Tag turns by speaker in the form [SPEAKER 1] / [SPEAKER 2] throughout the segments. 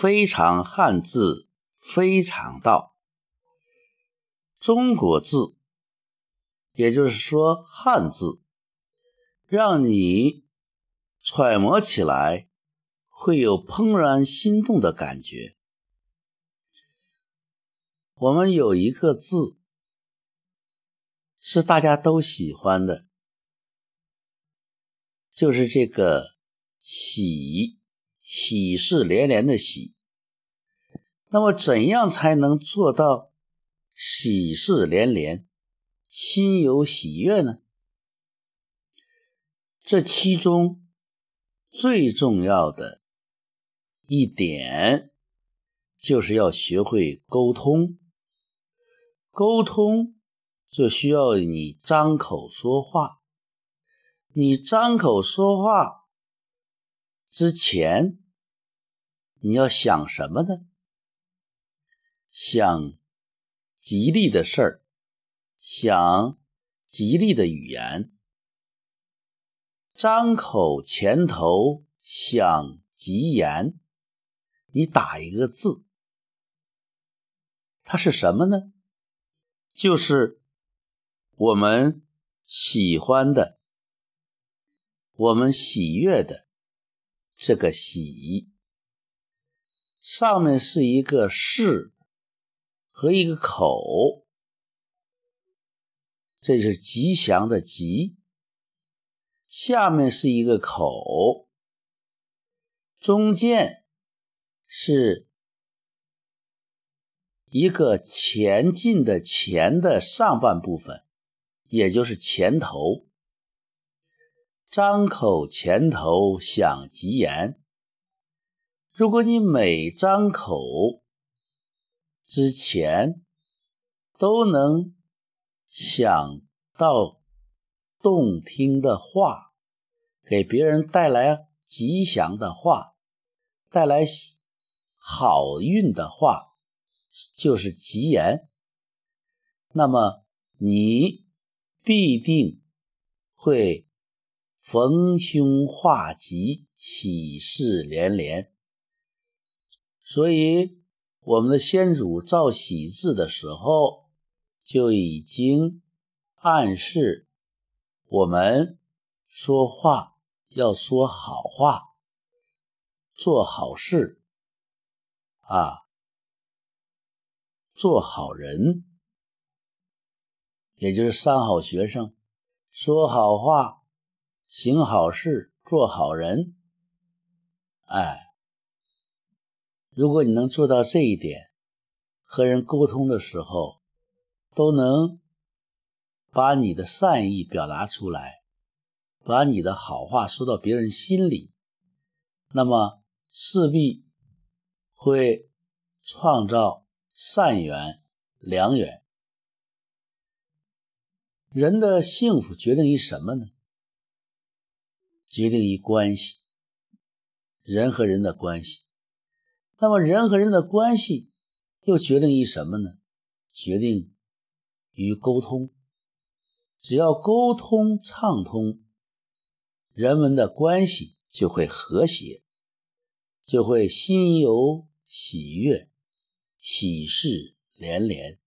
[SPEAKER 1] 非常汉字，非常道。中国字，也就是说汉字，让你揣摩起来会有怦然心动的感觉。我们有一个字是大家都喜欢的，就是这个“喜”。喜事连连的喜，那么怎样才能做到喜事连连、心有喜悦呢？这其中最重要的一点，就是要学会沟通。沟通就需要你张口说话，你张口说话。之前你要想什么呢？想吉利的事儿，想吉利的语言。张口前头想吉言，你打一个字，它是什么呢？就是我们喜欢的，我们喜悦的。这个喜上面是一个是和一个口，这是吉祥的吉。下面是一个口，中间是一个前进的前的上半部分，也就是前头。张口前头想吉言，如果你每张口之前都能想到动听的话，给别人带来吉祥的话，带来好运的话，就是吉言，那么你必定会。逢凶化吉，喜事连连。所以，我们的先祖造喜字的时候，就已经暗示我们说话要说好话，做好事啊，做好人，也就是三好学生，说好话。行好事，做好人，哎，如果你能做到这一点，和人沟通的时候，都能把你的善意表达出来，把你的好话说到别人心里，那么势必会创造善缘、良缘。人的幸福决定于什么呢？决定于关系，人和人的关系。那么人和人的关系又决定于什么呢？决定于沟通。只要沟通畅通，人们的关系就会和谐，就会心有喜悦，喜事连连。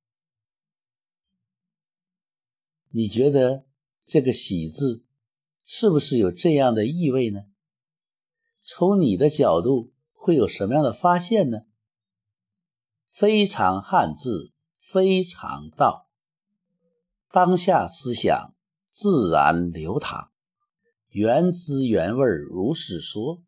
[SPEAKER 1] 你觉得这个“喜”字？是不是有这样的意味呢？从你的角度会有什么样的发现呢？非常汉字，非常道，当下思想自然流淌，原汁原味如是说。